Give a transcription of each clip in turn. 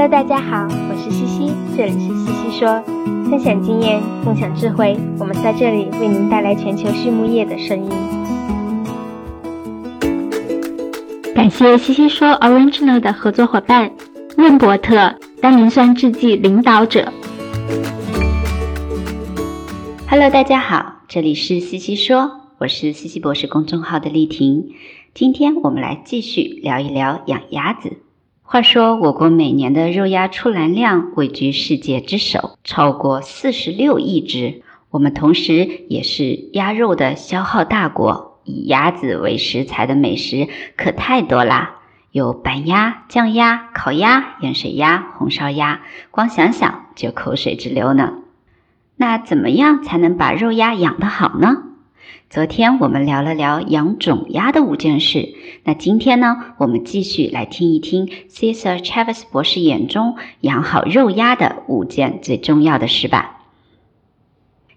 Hello，大家好，我是西西，这里是西西说，分享经验，共享智慧，我们在这里为您带来全球畜牧业的声音。感谢西西说 Original 的合作伙伴润伯特单磷酸制剂领导者。Hello，大家好，这里是西西说，我是西西博士公众号的丽婷，今天我们来继续聊一聊养鸭子。话说，我国每年的肉鸭出栏量位居世界之首，超过四十六亿只。我们同时也是鸭肉的消耗大国，以鸭子为食材的美食可太多啦，有板鸭、酱鸭、烤鸭、盐水鸭、红烧鸭，光想想就口水直流呢。那怎么样才能把肉鸭养得好呢？昨天我们聊了聊养种鸭的五件事，那今天呢，我们继续来听一听 Cesar Chavez 博士眼中养好肉鸭的五件最重要的事吧。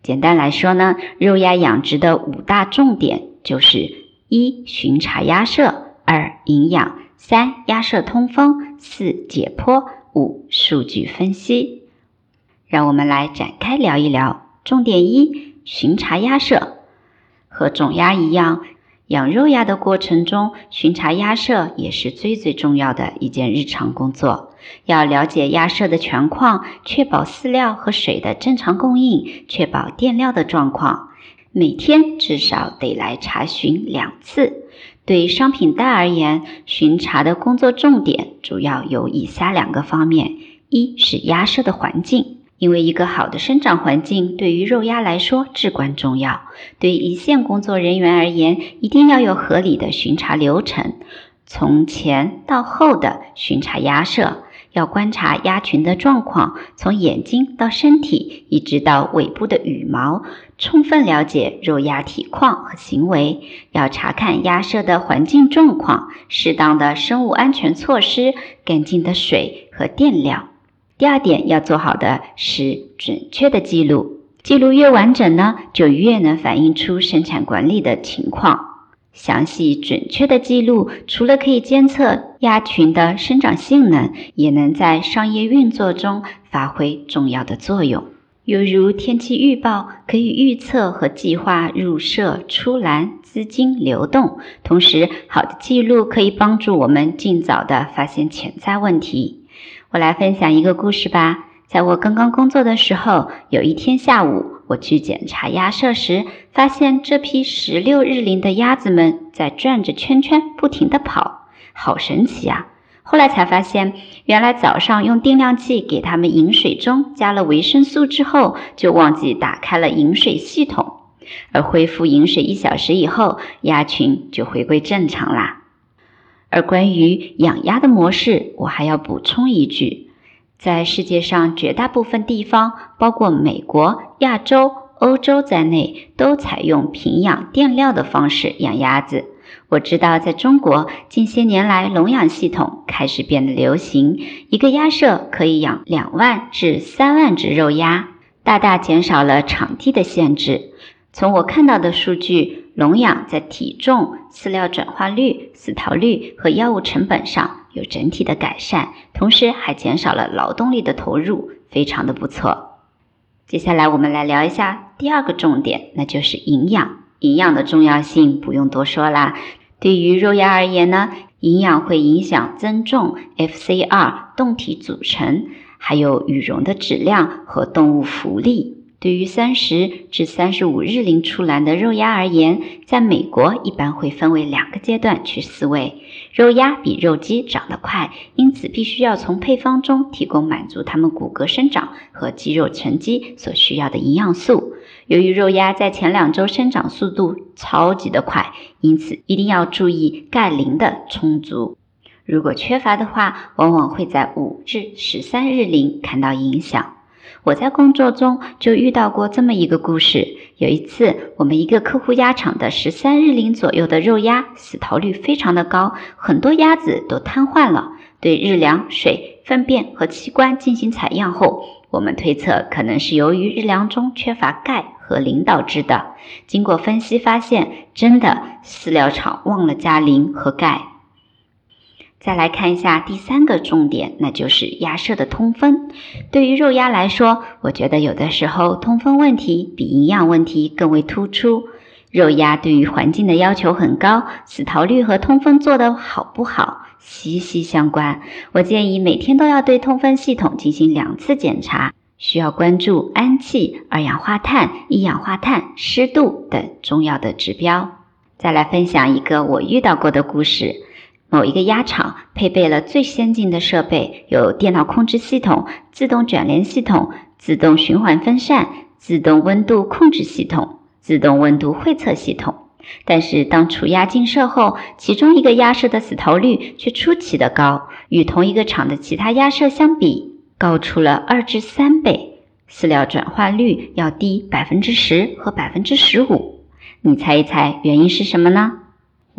简单来说呢，肉鸭养殖的五大重点就是一巡查鸭舍，二营养，三鸭舍通风，四解剖，五数据分析。让我们来展开聊一聊。重点一：巡查鸭舍。和种鸭一样，养肉鸭的过程中，巡查鸭舍也是最最重要的一件日常工作。要了解鸭舍的全况，确保饲料和水的正常供应，确保垫料的状况。每天至少得来查询两次。对商品袋而言，巡查的工作重点主要有以下两个方面：一是鸭舍的环境。因为一个好的生长环境对于肉鸭来说至关重要。对一线工作人员而言，一定要有合理的巡查流程，从前到后的巡查鸭舍，要观察鸭群的状况，从眼睛到身体，一直到尾部的羽毛，充分了解肉鸭体况和行为。要查看鸭舍的环境状况，适当的生物安全措施，干净的水和垫料。第二点要做好的是准确的记录，记录越完整呢，就越能反映出生产管理的情况。详细准确的记录，除了可以监测鸭群的生长性能，也能在商业运作中发挥重要的作用。犹如天气预报，可以预测和计划入舍、出栏、资金流动。同时，好的记录可以帮助我们尽早的发现潜在问题。我来分享一个故事吧。在我刚刚工作的时候，有一天下午，我去检查鸭舍时，发现这批十六日龄的鸭子们在转着圈圈，不停地跑，好神奇啊！后来才发现，原来早上用定量器给它们饮水中加了维生素之后，就忘记打开了饮水系统，而恢复饮水一小时以后，鸭群就回归正常啦。而关于养鸭的模式，我还要补充一句：在世界上绝大部分地方，包括美国、亚洲、欧洲在内，都采用平养垫料的方式养鸭子。我知道，在中国近些年来，笼养系统开始变得流行，一个鸭舍可以养两万至三万只肉鸭，大大减少了场地的限制。从我看到的数据。笼养在体重、饲料转化率、死逃率和药物成本上有整体的改善，同时还减少了劳动力的投入，非常的不错。接下来我们来聊一下第二个重点，那就是营养。营养的重要性不用多说啦。对于肉鸭而言呢，营养会影响增重、FCR、动体组成，还有羽绒的质量和动物福利。对于三十至三十五日龄出栏的肉鸭而言，在美国一般会分为两个阶段去饲喂。肉鸭比肉鸡长得快，因此必须要从配方中提供满足它们骨骼生长和肌肉沉积所需要的营养素。由于肉鸭在前两周生长速度超级的快，因此一定要注意钙磷的充足。如果缺乏的话，往往会在五至十三日龄看到影响。我在工作中就遇到过这么一个故事。有一次，我们一个客户鸭场的十三日龄左右的肉鸭死逃率非常的高，很多鸭子都瘫痪了。对日粮、水、粪便和器官进行采样后，我们推测可能是由于日粮中缺乏钙和磷导致的。经过分析发现，真的饲料厂忘了加磷和钙。再来看一下第三个重点，那就是鸭舍的通风。对于肉鸭来说，我觉得有的时候通风问题比营养问题更为突出。肉鸭对于环境的要求很高，死逃率和通风做得好不好息息相关。我建议每天都要对通风系统进行两次检查，需要关注氨气、二氧化碳、一氧化碳、湿度等重要的指标。再来分享一个我遇到过的故事。某一个鸭场配备了最先进的设备，有电脑控制系统、自动卷帘系统、自动循环风扇、自动温度控制系统、自动温度汇测系统。但是当雏鸭进舍后，其中一个鸭舍的死逃率却出奇的高，与同一个场的其他鸭舍相比，高出了二至三倍，饲料转换率要低百分之十和百分之十五。你猜一猜原因是什么呢？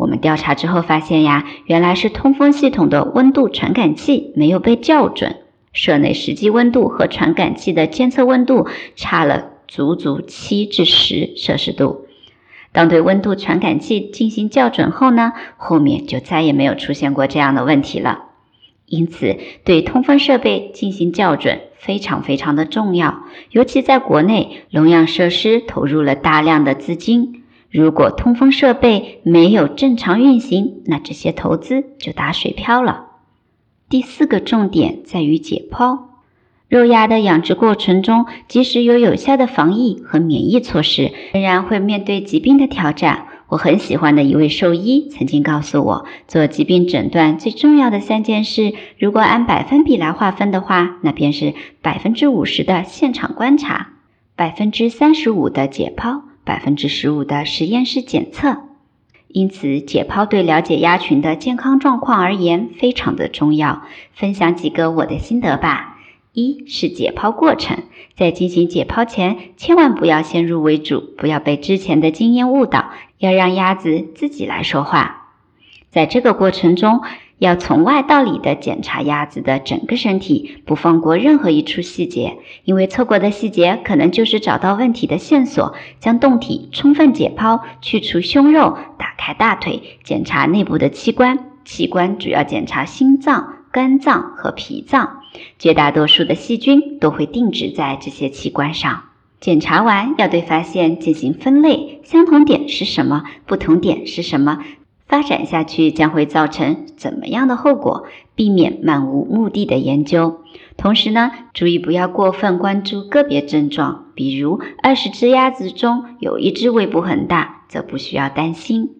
我们调查之后发现呀，原来是通风系统的温度传感器没有被校准，舍内实际温度和传感器的监测温度差了足足七至十摄氏度。当对温度传感器进行校准后呢，后面就再也没有出现过这样的问题了。因此，对通风设备进行校准非常非常的重要，尤其在国内，笼养设施投入了大量的资金。如果通风设备没有正常运行，那这些投资就打水漂了。第四个重点在于解剖。肉鸭的养殖过程中，即使有有效的防疫和免疫措施，仍然会面对疾病的挑战。我很喜欢的一位兽医曾经告诉我，做疾病诊断最重要的三件事，如果按百分比来划分的话，那便是百分之五十的现场观察，百分之三十五的解剖。百分之十五的实验室检测，因此解剖对了解鸭群的健康状况而言非常的重要。分享几个我的心得吧。一是解剖过程，在进行解剖前，千万不要先入为主，不要被之前的经验误导，要让鸭子自己来说话。在这个过程中，要从外到里的检查鸭子的整个身体，不放过任何一处细节，因为错过的细节可能就是找到问题的线索。将胴体充分解剖，去除胸肉，打开大腿，检查内部的器官。器官主要检查心脏、肝脏和脾脏，绝大多数的细菌都会定植在这些器官上。检查完要对发现进行分类，相同点是什么？不同点是什么？发展下去将会造成怎么样的后果？避免漫无目的的研究。同时呢，注意不要过分关注个别症状，比如二十只鸭子中有一只胃部很大，则不需要担心。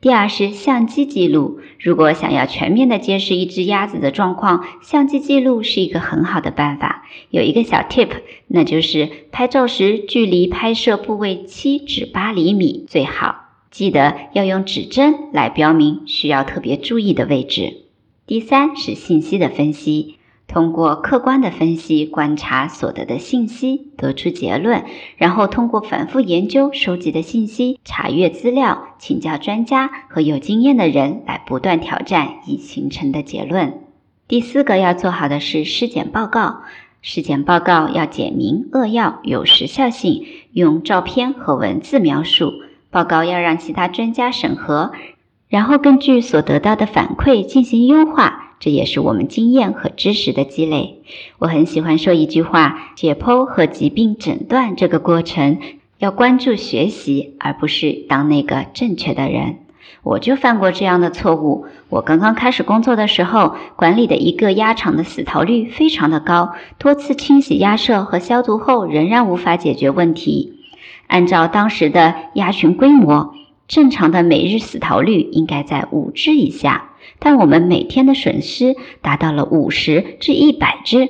第二是相机记录，如果想要全面的揭示一只鸭子的状况，相机记录是一个很好的办法。有一个小 tip，那就是拍照时距离拍摄部位七至八厘米最好。记得要用指针来标明需要特别注意的位置。第三是信息的分析，通过客观的分析观察所得的信息，得出结论，然后通过反复研究收集的信息，查阅资料，请教专家和有经验的人来不断挑战已形成的结论。第四个要做好的是尸检报告，尸检报告要简明扼要，有时效性，用照片和文字描述。报告要让其他专家审核，然后根据所得到的反馈进行优化，这也是我们经验和知识的积累。我很喜欢说一句话：解剖和疾病诊断这个过程，要关注学习，而不是当那个正确的人。我就犯过这样的错误。我刚刚开始工作的时候，管理的一个鸭场的死逃率非常的高，多次清洗鸭舍和消毒后，仍然无法解决问题。按照当时的鸭群规模，正常的每日死逃率应该在五只以下，但我们每天的损失达到了五十至一百只。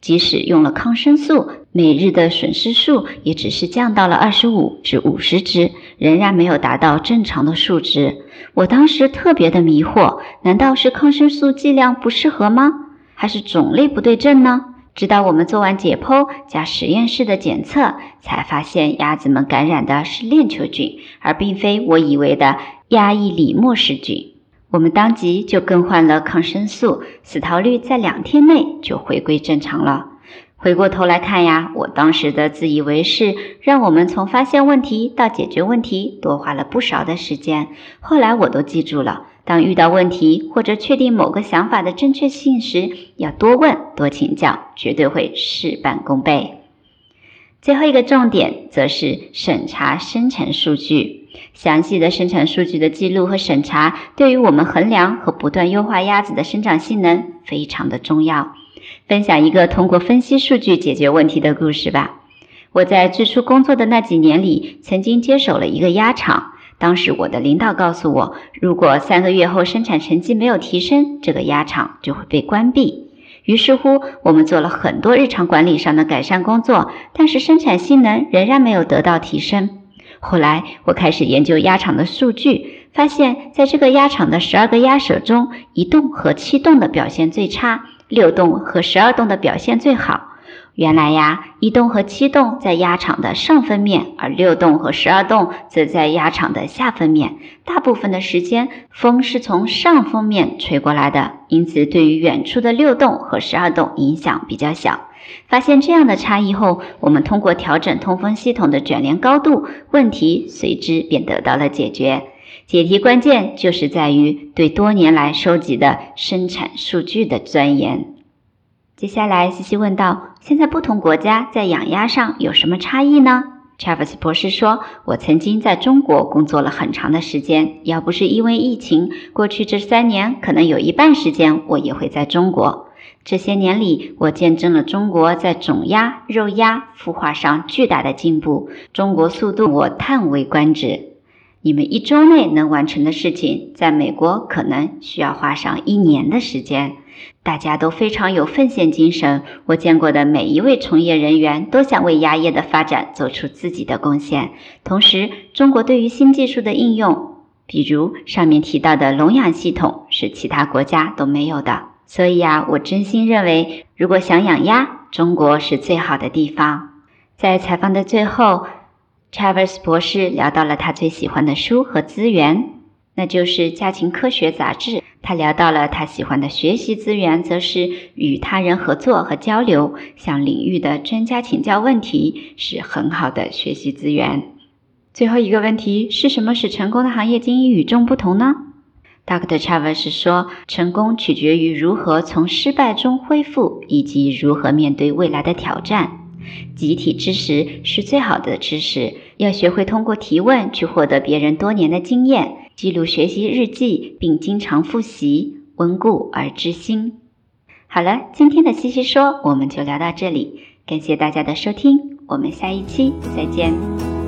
即使用了抗生素，每日的损失数也只是降到了二十五至五十只，仍然没有达到正常的数值。我当时特别的迷惑，难道是抗生素剂量不适合吗？还是种类不对症呢？直到我们做完解剖加实验室的检测，才发现鸭子们感染的是链球菌，而并非我以为的鸭翼里莫氏菌。我们当即就更换了抗生素，死逃率在两天内就回归正常了。回过头来看呀，我当时的自以为是，让我们从发现问题到解决问题多花了不少的时间。后来我都记住了，当遇到问题或者确定某个想法的正确性时，要多问多请教，绝对会事半功倍。最后一个重点则是审查生产数据，详细的生产数据的记录和审查，对于我们衡量和不断优化鸭子的生长性能非常的重要。分享一个通过分析数据解决问题的故事吧。我在最初工作的那几年里，曾经接手了一个鸭场。当时我的领导告诉我，如果三个月后生产成绩没有提升，这个鸭场就会被关闭。于是乎，我们做了很多日常管理上的改善工作，但是生产性能仍然没有得到提升。后来，我开始研究鸭场的数据，发现在这个鸭场的十二个鸭舍中，一栋和七栋的表现最差。六栋和十二栋的表现最好。原来呀，一栋和七栋在鸭场的上分面，而六栋和十二栋则在鸭场的下分面。大部分的时间，风是从上风面吹过来的，因此对于远处的六栋和十二栋影响比较小。发现这样的差异后，我们通过调整通风系统的卷帘高度，问题随之便得到了解决。解题关键就是在于对多年来收集的生产数据的钻研。接下来，西西问道：“现在不同国家在养鸭上有什么差异呢？” Travis 博士说：“我曾经在中国工作了很长的时间，要不是因为疫情，过去这三年可能有一半时间我也会在中国。这些年里，我见证了中国在种鸭、肉鸭孵化上巨大的进步，中国速度我叹为观止。”你们一周内能完成的事情，在美国可能需要花上一年的时间。大家都非常有奉献精神，我见过的每一位从业人员都想为鸭业的发展做出自己的贡献。同时，中国对于新技术的应用，比如上面提到的笼养系统，是其他国家都没有的。所以啊，我真心认为，如果想养鸭，中国是最好的地方。在采访的最后。Travis 博士聊到了他最喜欢的书和资源，那就是《家庭科学杂志》。他聊到了他喜欢的学习资源，则是与他人合作和交流，向领域的专家请教问题是很好的学习资源。最后一个问题是什么使成功的行业精英与众不同呢？Dr. Travis 说，成功取决于如何从失败中恢复，以及如何面对未来的挑战。集体知识是最好的知识，要学会通过提问去获得别人多年的经验，记录学习日记，并经常复习，温故而知新。好了，今天的西西说我们就聊到这里，感谢大家的收听，我们下一期再见。